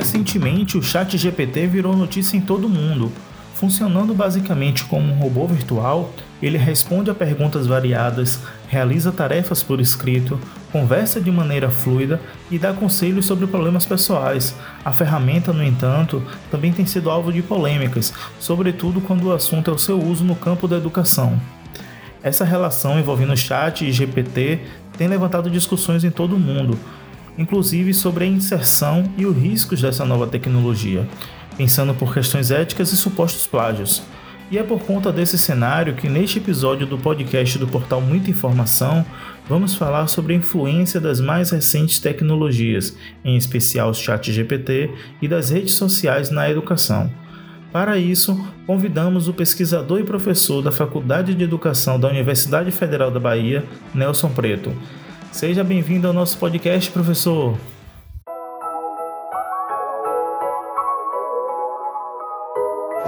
Recentemente, o Chat GPT virou notícia em todo o mundo. Funcionando basicamente como um robô virtual, ele responde a perguntas variadas, realiza tarefas por escrito, conversa de maneira fluida e dá conselhos sobre problemas pessoais. A ferramenta, no entanto, também tem sido alvo de polêmicas, sobretudo quando o assunto é o seu uso no campo da educação. Essa relação envolvendo chat e GPT tem levantado discussões em todo o mundo, inclusive sobre a inserção e os riscos dessa nova tecnologia, pensando por questões éticas e supostos plágios. E é por conta desse cenário que neste episódio do podcast do portal Muita Informação vamos falar sobre a influência das mais recentes tecnologias, em especial o chat GPT e das redes sociais na educação. Para isso, convidamos o pesquisador e professor da Faculdade de Educação da Universidade Federal da Bahia, Nelson Preto. Seja bem-vindo ao nosso podcast, professor.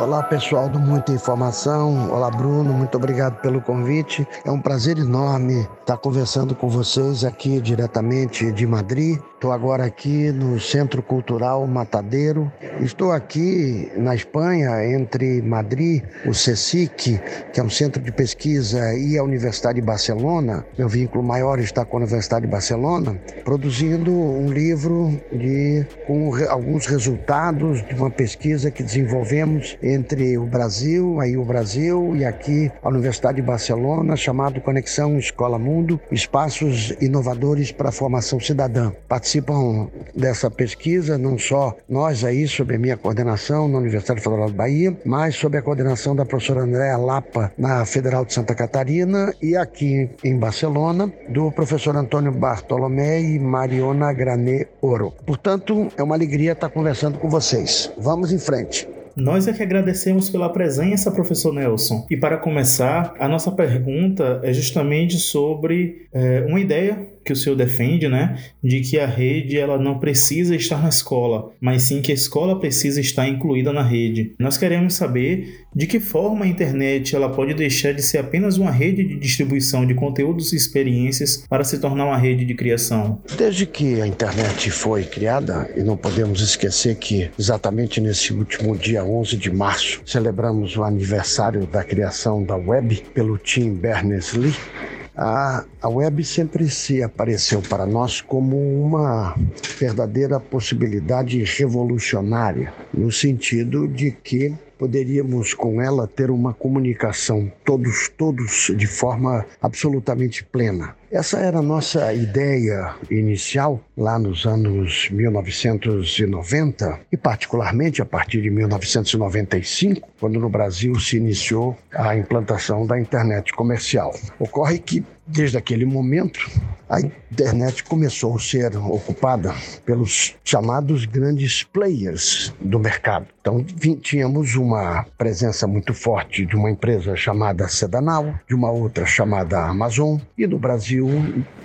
Olá pessoal do Muita Informação, olá Bruno, muito obrigado pelo convite. É um prazer enorme estar conversando com vocês aqui diretamente de Madrid. Estou agora aqui no Centro Cultural Matadeiro. Estou aqui na Espanha, entre Madrid, o CSIC, que é um centro de pesquisa, e a Universidade de Barcelona. Meu vínculo maior está com a Universidade de Barcelona, produzindo um livro de, com alguns resultados de uma pesquisa que desenvolvemos entre o Brasil, aí o Brasil e aqui a Universidade de Barcelona, chamado Conexão Escola Mundo, espaços inovadores para a formação cidadã. Participam dessa pesquisa não só nós aí, sob a minha coordenação na Universidade Federal da Bahia, mas sob a coordenação da professora Andréa Lapa na Federal de Santa Catarina e aqui em Barcelona, do professor Antônio Bartolomé e Mariona Granet Oro. Portanto, é uma alegria estar conversando com vocês. Vamos em frente. Nós é que agradecemos pela presença, professor Nelson. E para começar, a nossa pergunta é justamente sobre é, uma ideia que o senhor defende, né, de que a rede ela não precisa estar na escola, mas sim que a escola precisa estar incluída na rede. Nós queremos saber de que forma a internet ela pode deixar de ser apenas uma rede de distribuição de conteúdos e experiências para se tornar uma rede de criação. Desde que a internet foi criada, e não podemos esquecer que exatamente nesse último dia 11 de março celebramos o aniversário da criação da web pelo Tim Berners-Lee, a, a web sempre se apareceu para nós como uma verdadeira possibilidade revolucionária, no sentido de que poderíamos com ela ter uma comunicação todos todos de forma absolutamente plena. Essa era a nossa ideia inicial lá nos anos 1990 e particularmente a partir de 1995, quando no Brasil se iniciou a implantação da internet comercial. Ocorre que desde aquele momento a internet começou a ser ocupada pelos chamados grandes players do mercado. Então, tínhamos uma presença muito forte de uma empresa chamada Sedanal, de uma outra chamada Amazon, e no Brasil,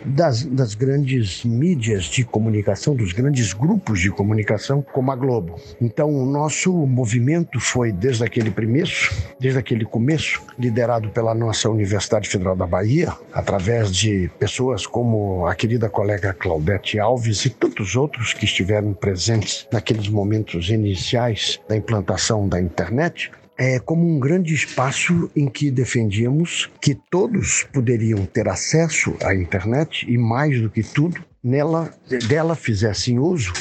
das, das grandes mídias de comunicação, dos grandes grupos de comunicação, como a Globo. Então, o nosso movimento foi, desde aquele começo, desde aquele começo, liderado pela nossa Universidade Federal da Bahia, através de pessoas como a querida colega Claudete Alves e tantos outros que estiveram presentes naqueles momentos iniciais da implantação da internet, é como um grande espaço em que defendíamos que todos poderiam ter acesso à internet e, mais do que tudo, nela, dela fizessem uso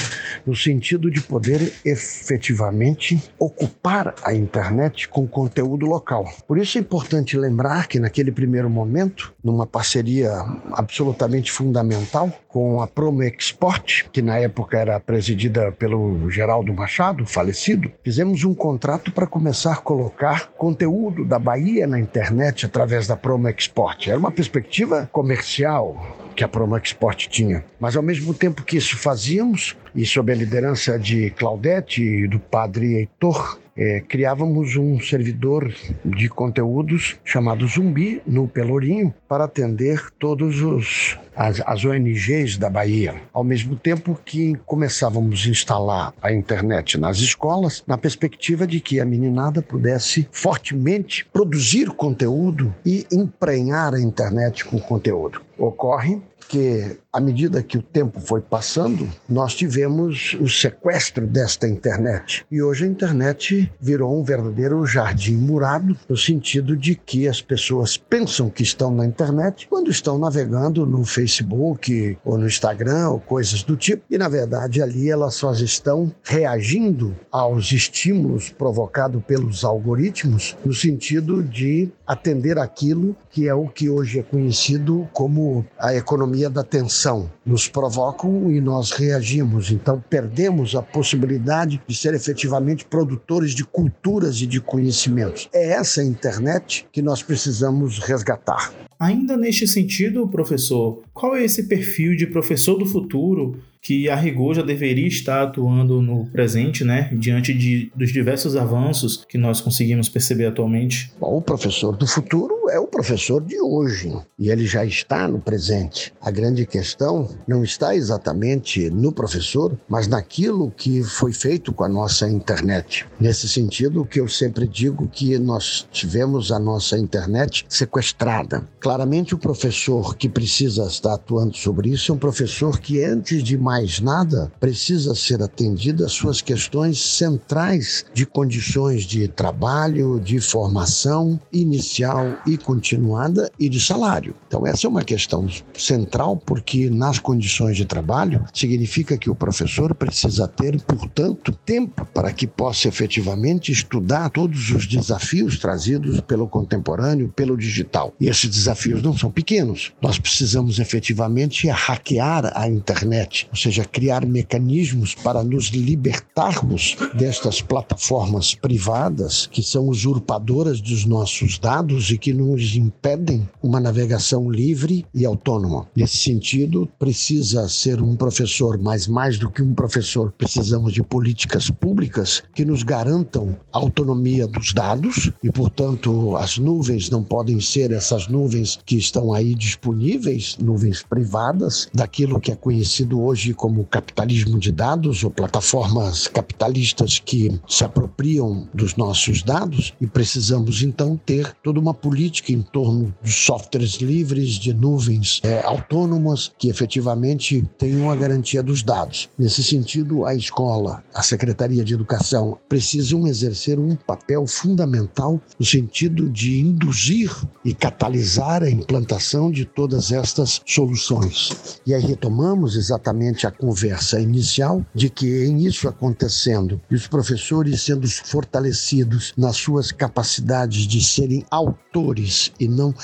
no sentido de poder efetivamente ocupar a internet com conteúdo local. Por isso é importante lembrar que naquele primeiro momento, numa parceria absolutamente fundamental com a Promo Export, que na época era presidida pelo Geraldo Machado, falecido, fizemos um contrato para começar a colocar conteúdo da Bahia na internet através da Promo Export. Era uma perspectiva comercial que a Promax Sport tinha. Mas ao mesmo tempo que isso fazíamos, e sob a liderança de Claudete e do padre Heitor, é, criávamos um servidor de conteúdos chamado Zumbi no Pelourinho para atender todos os as, as ONGs da Bahia. Ao mesmo tempo que começávamos a instalar a internet nas escolas, na perspectiva de que a meninada pudesse fortemente produzir conteúdo e emprenhar a internet com conteúdo. Ocorre que à medida que o tempo foi passando, nós tivemos o sequestro desta internet. E hoje a internet virou um verdadeiro jardim murado, no sentido de que as pessoas pensam que estão na internet quando estão navegando no Facebook ou no Instagram ou coisas do tipo, e na verdade ali elas só estão reagindo aos estímulos provocados pelos algoritmos, no sentido de atender aquilo que é o que hoje é conhecido como a economia da atenção. Nos provocam e nós reagimos. Então, perdemos a possibilidade de ser efetivamente produtores de culturas e de conhecimentos. É essa internet que nós precisamos resgatar. Ainda neste sentido, professor, qual é esse perfil de professor do futuro que a rigor já deveria estar atuando no presente, né, diante de, dos diversos avanços que nós conseguimos perceber atualmente? Bom, professor do futuro é o professor de hoje e ele já está no presente. A grande questão não está exatamente no professor, mas naquilo que foi feito com a nossa internet. Nesse sentido, que eu sempre digo que nós tivemos a nossa internet sequestrada. Claramente, o professor que precisa estar atuando sobre isso é um professor que, antes de mais nada, precisa ser atendida às suas questões centrais de condições de trabalho, de formação inicial e continuada e de salário. Então, essa é uma questão central, porque nas condições de trabalho significa que o professor precisa ter, portanto, tempo para que possa efetivamente estudar todos os desafios trazidos pelo contemporâneo, pelo digital. E esses desafios não são pequenos. Nós precisamos efetivamente hackear a internet, ou seja, criar mecanismos para nos libertarmos destas plataformas privadas que são usurpadoras dos nossos dados e que nos impedem uma navegação livre e autônoma. Nesse sentido, precisa ser um professor, mas mais do que um professor, precisamos de políticas públicas que nos garantam a autonomia dos dados e, portanto, as nuvens não podem ser essas nuvens que estão aí disponíveis, nuvens privadas, daquilo que é conhecido hoje como capitalismo de dados ou plataformas capitalistas que se apropriam dos nossos dados e precisamos então ter toda uma política em torno de softwares livres, de nuvens é, autônomas que efetivamente tenham a garantia dos dados. Nesse sentido, a escola, a Secretaria de Educação precisam exercer um papel fundamental no sentido de induzir e catalisar a implantação de todas estas soluções. E aí retomamos exatamente a conversa inicial de que em isso acontecendo e os professores sendo fortalecidos nas suas capacidades de serem autores e não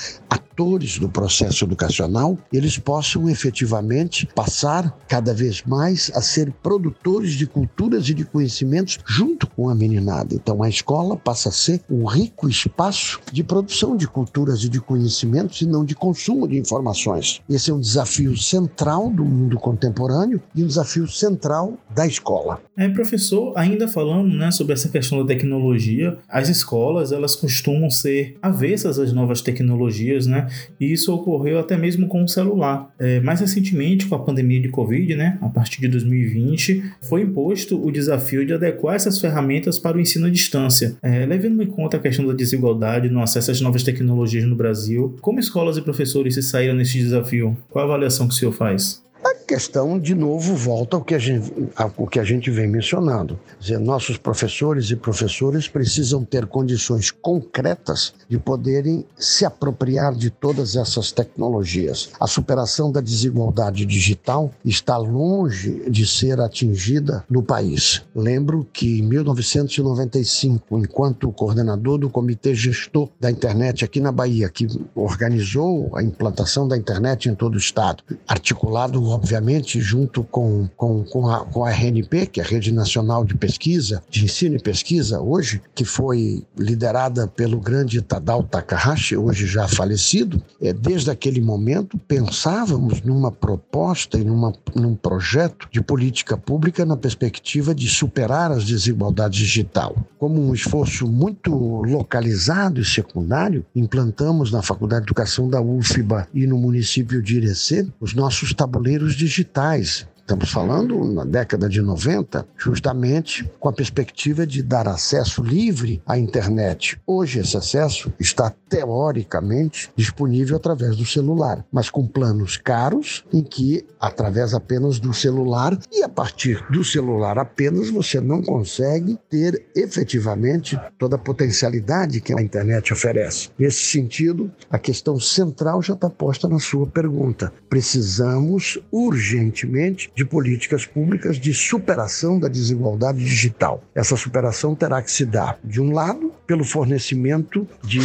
atores do processo educacional, eles possam efetivamente passar cada vez mais a ser produtores de culturas e de conhecimentos junto com a meninada. Então a escola passa a ser um rico espaço de produção de culturas e de conhecimentos e não de consumo de informações. Esse é um desafio central do mundo contemporâneo e um desafio central da escola. É, professor, ainda falando né, sobre essa questão da tecnologia, as escolas elas costumam ser avessas às novas tecnologias, né? E isso ocorreu até mesmo com o celular. É, mais recentemente, com a pandemia de Covid, né, a partir de 2020, foi imposto o desafio de adequar essas ferramentas para o ensino à distância. É, levando em conta a questão da desigualdade no acesso às novas tecnologias no Brasil, como escolas e professores se saíram nesse desafio? Qual a avaliação que o senhor faz? A questão, de novo, volta ao que a gente, ao que a gente vem mencionando. Dizer, nossos professores e professores precisam ter condições concretas de poderem se apropriar de todas essas tecnologias. A superação da desigualdade digital está longe de ser atingida no país. Lembro que em 1995, enquanto coordenador do Comitê Gestor da Internet aqui na Bahia, que organizou a implantação da internet em todo o estado, articulado obviamente, junto com, com, com, a, com a RNP, que é a Rede Nacional de Pesquisa, de Ensino e Pesquisa, hoje, que foi liderada pelo grande Tadao Takahashi, hoje já falecido, é, desde aquele momento pensávamos numa proposta e numa, num projeto de política pública na perspectiva de superar as desigualdades digital. Como um esforço muito localizado e secundário, implantamos na Faculdade de Educação da UFBA e no município de Irecê os nossos tabuleiros digitais Estamos falando na década de 90, justamente com a perspectiva de dar acesso livre à internet. Hoje, esse acesso está teoricamente disponível através do celular, mas com planos caros, em que, através apenas do celular e a partir do celular apenas, você não consegue ter efetivamente toda a potencialidade que a internet oferece. Nesse sentido, a questão central já está posta na sua pergunta. Precisamos urgentemente de políticas públicas de superação da desigualdade digital. Essa superação terá que se dar, de um lado, pelo fornecimento de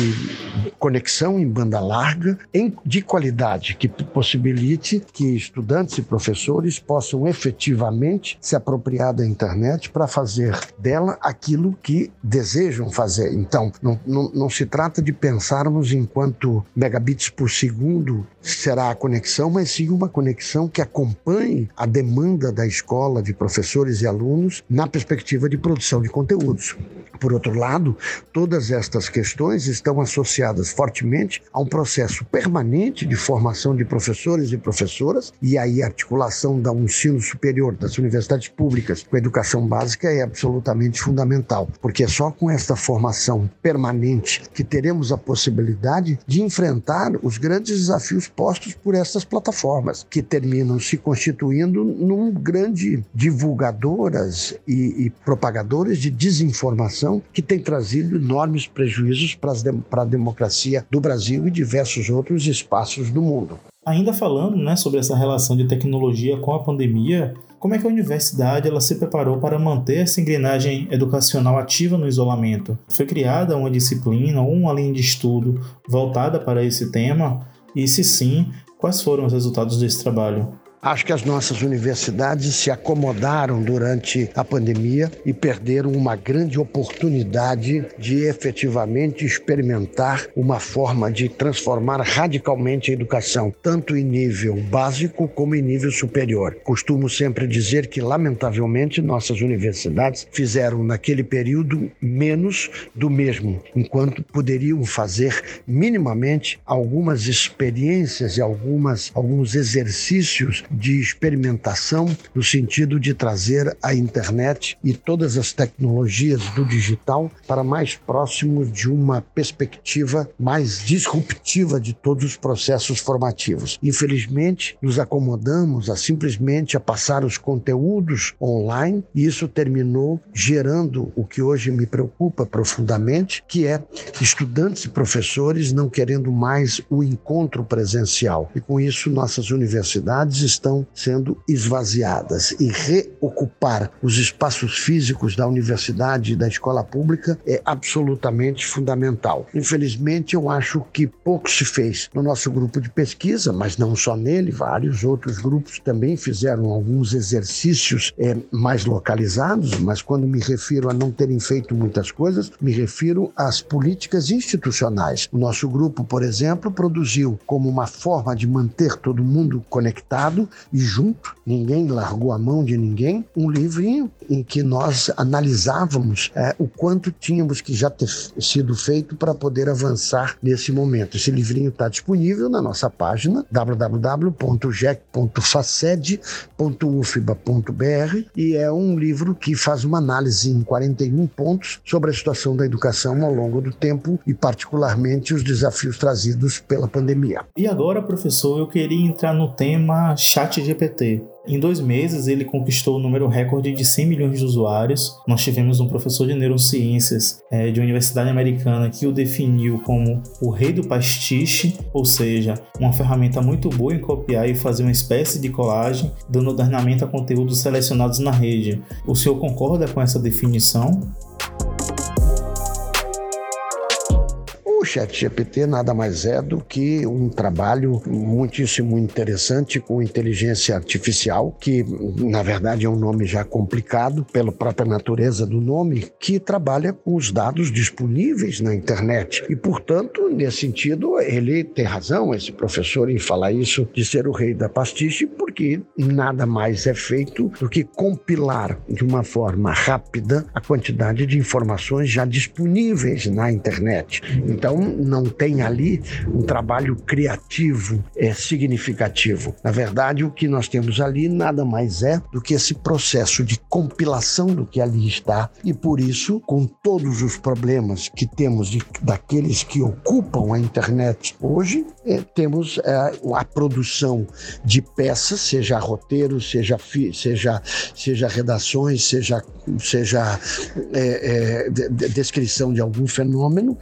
conexão em banda larga, em, de qualidade, que possibilite que estudantes e professores possam efetivamente se apropriar da internet para fazer dela aquilo que desejam fazer. Então, não, não, não se trata de pensarmos enquanto megabits por segundo será a conexão, mas sim uma conexão que acompanhe a demanda da escola, de professores e alunos, na perspectiva de produção de conteúdos. Por outro lado, todas estas questões estão associadas fortemente a um processo permanente de formação de professores e professoras, e aí a articulação do ensino superior das universidades públicas com a educação básica é absolutamente fundamental, porque é só com esta formação permanente que teremos a possibilidade de enfrentar os grandes desafios postos por essas plataformas, que terminam se constituindo num grande divulgadoras e, e propagadoras de desinformação que tem trazido enormes prejuízos para a democracia do Brasil e diversos outros espaços do mundo. Ainda falando né, sobre essa relação de tecnologia com a pandemia, como é que a universidade ela se preparou para manter essa engrenagem educacional ativa no isolamento? Foi criada uma disciplina ou uma linha de estudo voltada para esse tema? E se sim, quais foram os resultados desse trabalho? Acho que as nossas universidades se acomodaram durante a pandemia e perderam uma grande oportunidade de efetivamente experimentar uma forma de transformar radicalmente a educação, tanto em nível básico como em nível superior. Costumo sempre dizer que, lamentavelmente, nossas universidades fizeram naquele período menos do mesmo, enquanto poderiam fazer minimamente algumas experiências e algumas, alguns exercícios de experimentação no sentido de trazer a internet e todas as tecnologias do digital para mais próximos de uma perspectiva mais disruptiva de todos os processos formativos. Infelizmente, nos acomodamos a simplesmente a passar os conteúdos online e isso terminou gerando o que hoje me preocupa profundamente, que é estudantes e professores não querendo mais o encontro presencial. E com isso nossas universidades estão sendo esvaziadas e reocupar os espaços físicos da universidade e da escola pública é absolutamente fundamental. Infelizmente, eu acho que pouco se fez no nosso grupo de pesquisa, mas não só nele, vários outros grupos também fizeram alguns exercícios é, mais localizados, mas quando me refiro a não terem feito muitas coisas, me refiro às políticas institucionais. O nosso grupo, por exemplo, produziu como uma forma de manter todo mundo conectado e junto, ninguém largou a mão de ninguém, um livrinho em que nós analisávamos é, o quanto tínhamos que já ter sido feito para poder avançar nesse momento. Esse livrinho está disponível na nossa página www.jec.faced.ufba.br e é um livro que faz uma análise em 41 pontos sobre a situação da educação ao longo do tempo e particularmente os desafios trazidos pela pandemia. E agora, professor, eu queria entrar no tema ChatGPT. Em dois meses, ele conquistou o número recorde de 100 milhões de usuários. Nós tivemos um professor de neurociências é, de uma universidade americana que o definiu como o rei do pastiche, ou seja, uma ferramenta muito boa em copiar e fazer uma espécie de colagem, dando ordenamento a conteúdos selecionados na rede. O senhor concorda com essa definição? Chat GPT nada mais é do que um trabalho muitíssimo interessante com inteligência artificial, que na verdade é um nome já complicado pela própria natureza do nome, que trabalha com os dados disponíveis na internet. E, portanto, nesse sentido, ele tem razão, esse professor, em falar isso de ser o rei da pastiche, porque que nada mais é feito do que compilar de uma forma rápida a quantidade de informações já disponíveis na internet. Então, não tem ali um trabalho criativo é, significativo. Na verdade, o que nós temos ali nada mais é do que esse processo de compilação do que ali está, e por isso, com todos os problemas que temos de, daqueles que ocupam a internet hoje, é, temos é, a produção de peças, seja roteiro, seja, seja, seja redações, seja, seja é, é descrição de algum fenômeno,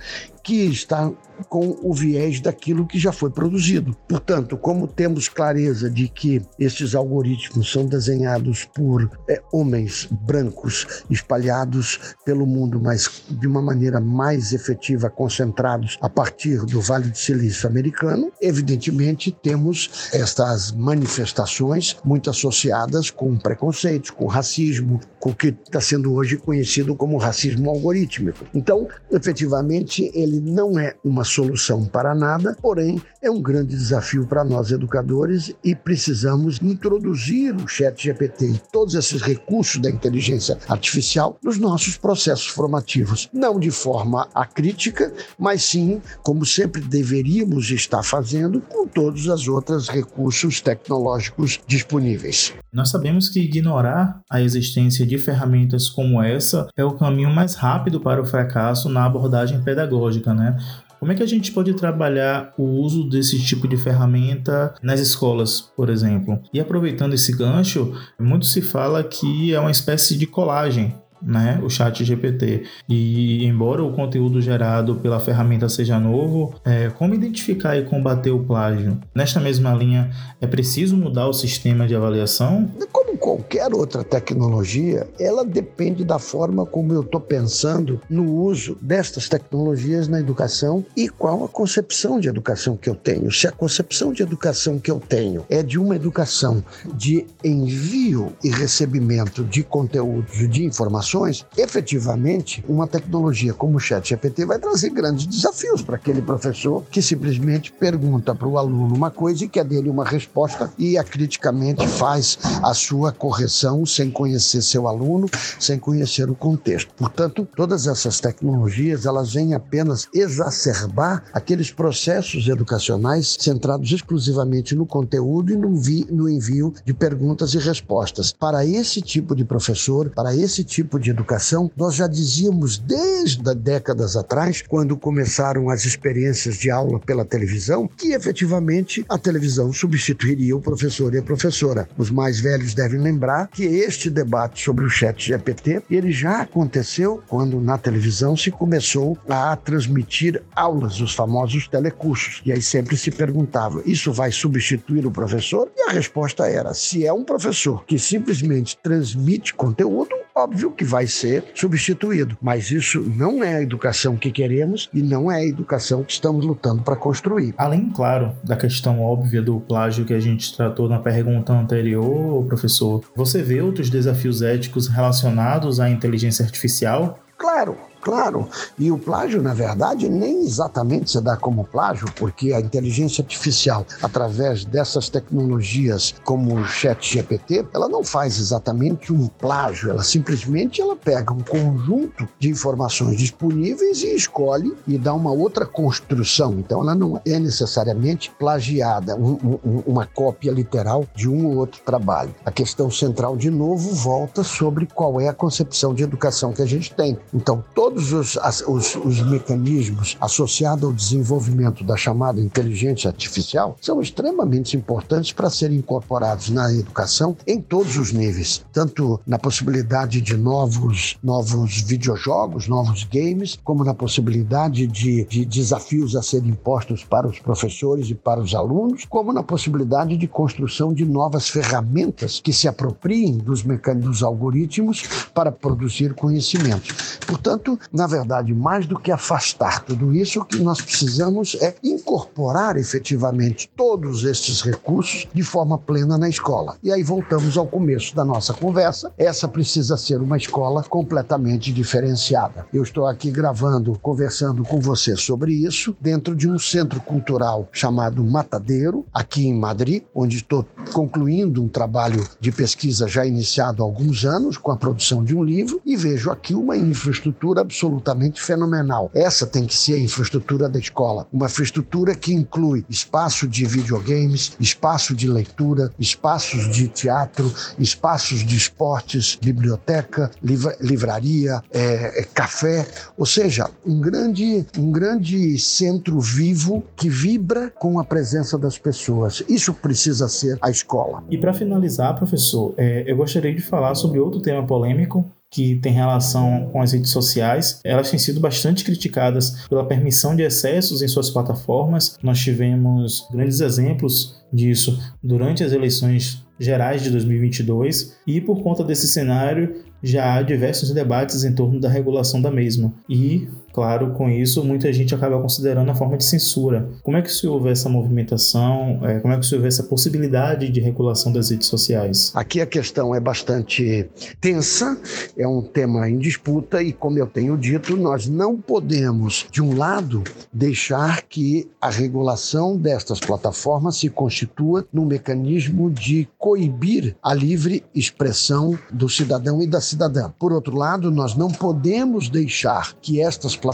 que está com o viés daquilo que já foi produzido. Portanto, como temos clareza de que esses algoritmos são desenhados por é, homens brancos espalhados pelo mundo, mas de uma maneira mais efetiva, concentrados a partir do Vale do Silício americano, evidentemente temos estas manifestações muito associadas com preconceitos, com racismo, com que está sendo hoje conhecido como racismo algorítmico. Então, efetivamente, ele não é uma solução para nada, porém é um grande desafio para nós educadores e precisamos introduzir o Chat GPT e todos esses recursos da inteligência artificial nos nossos processos formativos, não de forma acrítica, mas sim como sempre deveríamos estar fazendo com todos os outros recursos tecnológicos disponíveis. Nós sabemos que ignorar a existência de ferramentas como essa é o caminho mais rápido para o fracasso na abordagem pedagógica, né? Como é que a gente pode trabalhar o uso desse tipo de ferramenta nas escolas, por exemplo? E aproveitando esse gancho, muito se fala que é uma espécie de colagem né, o chat GPT. E embora o conteúdo gerado pela ferramenta seja novo, é, como identificar e combater o plágio? Nesta mesma linha, é preciso mudar o sistema de avaliação? Como qualquer outra tecnologia, ela depende da forma como eu estou pensando no uso destas tecnologias na educação e qual a concepção de educação que eu tenho. Se a concepção de educação que eu tenho é de uma educação de envio e recebimento de conteúdos, de informações, efetivamente, uma tecnologia como o ChatGPT vai trazer grandes desafios para aquele professor que simplesmente pergunta para o aluno uma coisa e quer dele uma resposta e acriticamente faz a sua correção sem conhecer seu aluno, sem conhecer o contexto. Portanto, todas essas tecnologias, elas vêm apenas exacerbar aqueles processos educacionais centrados exclusivamente no conteúdo e no, no envio de perguntas e respostas. Para esse tipo de professor, para esse tipo de educação, nós já dizíamos desde décadas atrás, quando começaram as experiências de aula pela televisão, que efetivamente a televisão substituiria o professor e a professora. Os mais velhos devem lembrar que este debate sobre o chat GPT, ele já aconteceu quando na televisão se começou a transmitir aulas, os famosos telecursos. E aí sempre se perguntava, isso vai substituir o professor? E a resposta era, se é um professor que simplesmente transmite conteúdo, óbvio que vai ser substituído. Mas isso não é a educação que queremos e não é a educação que estamos lutando para construir. Além, claro, da questão óbvia do plágio que a gente tratou na pergunta anterior, professor, você vê outros desafios éticos relacionados à inteligência artificial? Claro, claro. E o plágio, na verdade, nem exatamente se dá como plágio, porque a inteligência artificial, através dessas tecnologias como o chat GPT, ela não faz exatamente um plágio, ela simplesmente ela pega um conjunto de informações disponíveis e escolhe e dá uma outra construção. Então ela não é necessariamente plagiada, um, um, uma cópia literal de um ou outro trabalho. A questão central, de novo, volta sobre qual é a concepção de educação que a gente tem. Então, todo todos os, os, os mecanismos associados ao desenvolvimento da chamada inteligência artificial são extremamente importantes para serem incorporados na educação em todos os níveis, tanto na possibilidade de novos, novos videojogos, novos games, como na possibilidade de, de desafios a serem impostos para os professores e para os alunos, como na possibilidade de construção de novas ferramentas que se apropriem dos mecanismos, dos algoritmos para produzir conhecimento. Portanto, na verdade, mais do que afastar tudo isso, o que nós precisamos é incorporar efetivamente todos estes recursos de forma plena na escola. E aí voltamos ao começo da nossa conversa. Essa precisa ser uma escola completamente diferenciada. Eu estou aqui gravando, conversando com você sobre isso, dentro de um centro cultural chamado Matadeiro, aqui em Madrid, onde estou concluindo um trabalho de pesquisa já iniciado há alguns anos, com a produção de um livro, e vejo aqui uma infraestrutura absolutamente fenomenal. Essa tem que ser a infraestrutura da escola, uma infraestrutura que inclui espaço de videogames, espaço de leitura, espaços de teatro, espaços de esportes, biblioteca, livra livraria, é, é, café, ou seja, um grande, um grande centro vivo que vibra com a presença das pessoas. Isso precisa ser a escola. E para finalizar, professor, é, eu gostaria de falar sobre outro tema polêmico que tem relação com as redes sociais. Elas têm sido bastante criticadas pela permissão de excessos em suas plataformas. Nós tivemos grandes exemplos disso durante as eleições gerais de 2022 e por conta desse cenário já há diversos debates em torno da regulação da mesma. E Claro, com isso, muita gente acaba considerando a forma de censura. Como é que se houve essa movimentação? É, como é que se houve essa possibilidade de regulação das redes sociais? Aqui a questão é bastante tensa, é um tema em disputa e, como eu tenho dito, nós não podemos, de um lado, deixar que a regulação destas plataformas se constitua num mecanismo de coibir a livre expressão do cidadão e da cidadã. Por outro lado, nós não podemos deixar que estas plataformas,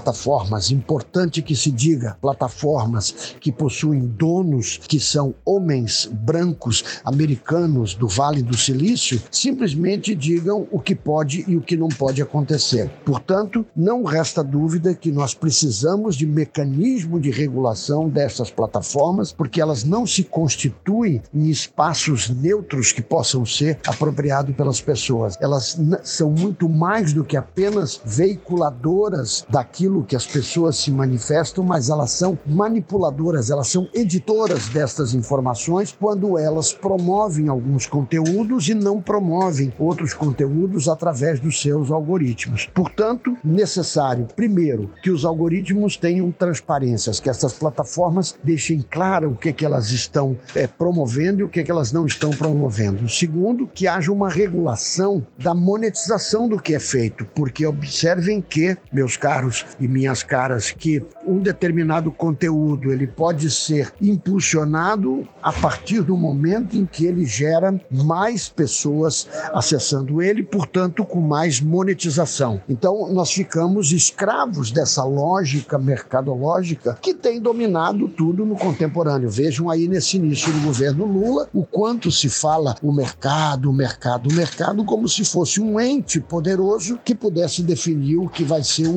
importante que se diga, plataformas que possuem donos que são homens brancos americanos do Vale do Silício, simplesmente digam o que pode e o que não pode acontecer. Portanto, não resta dúvida que nós precisamos de mecanismo de regulação dessas plataformas, porque elas não se constituem em espaços neutros que possam ser apropriados pelas pessoas. Elas são muito mais do que apenas veiculadoras daquilo aquilo que as pessoas se manifestam, mas elas são manipuladoras, elas são editoras destas informações quando elas promovem alguns conteúdos e não promovem outros conteúdos através dos seus algoritmos. Portanto, necessário, primeiro, que os algoritmos tenham transparências, que essas plataformas deixem claro o que, é que elas estão é, promovendo e o que, é que elas não estão promovendo. Segundo, que haja uma regulação da monetização do que é feito, porque observem que, meus caros e minhas caras que um determinado conteúdo ele pode ser impulsionado a partir do momento em que ele gera mais pessoas acessando ele, portanto com mais monetização. Então nós ficamos escravos dessa lógica mercadológica que tem dominado tudo no contemporâneo. Vejam aí nesse início do governo Lula o quanto se fala o mercado, o mercado, o mercado como se fosse um ente poderoso que pudesse definir o que vai ser um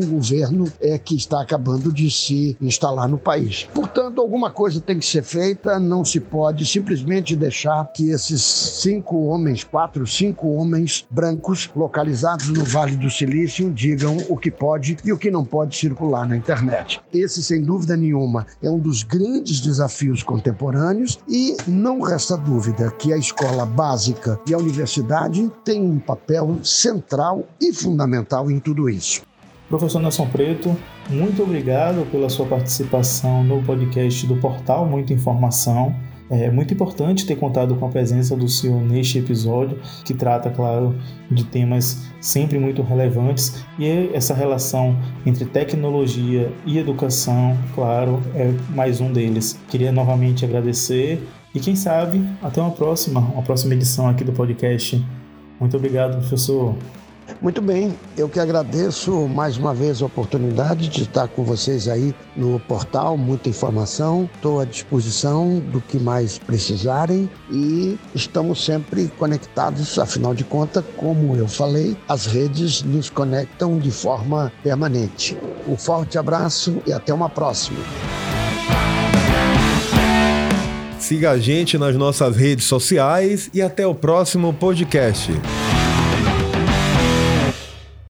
governo é que está acabando de se instalar no país. Portanto, alguma coisa tem que ser feita, não se pode simplesmente deixar que esses cinco homens, quatro, cinco homens brancos localizados no Vale do Silício digam o que pode e o que não pode circular na internet. Esse, sem dúvida nenhuma, é um dos grandes desafios contemporâneos e não resta dúvida que a escola básica e a universidade têm um papel central e fundamental em tudo isso. Professor Nelson Preto, muito obrigado pela sua participação no podcast do portal Muita Informação. É muito importante ter contado com a presença do senhor neste episódio, que trata, claro, de temas sempre muito relevantes e essa relação entre tecnologia e educação, claro, é mais um deles. Queria novamente agradecer e quem sabe até uma próxima, uma próxima edição aqui do podcast. Muito obrigado, professor. Muito bem, eu que agradeço mais uma vez a oportunidade de estar com vocês aí no portal, muita informação. Estou à disposição do que mais precisarem e estamos sempre conectados, afinal de contas, como eu falei, as redes nos conectam de forma permanente. Um forte abraço e até uma próxima. Siga a gente nas nossas redes sociais e até o próximo podcast.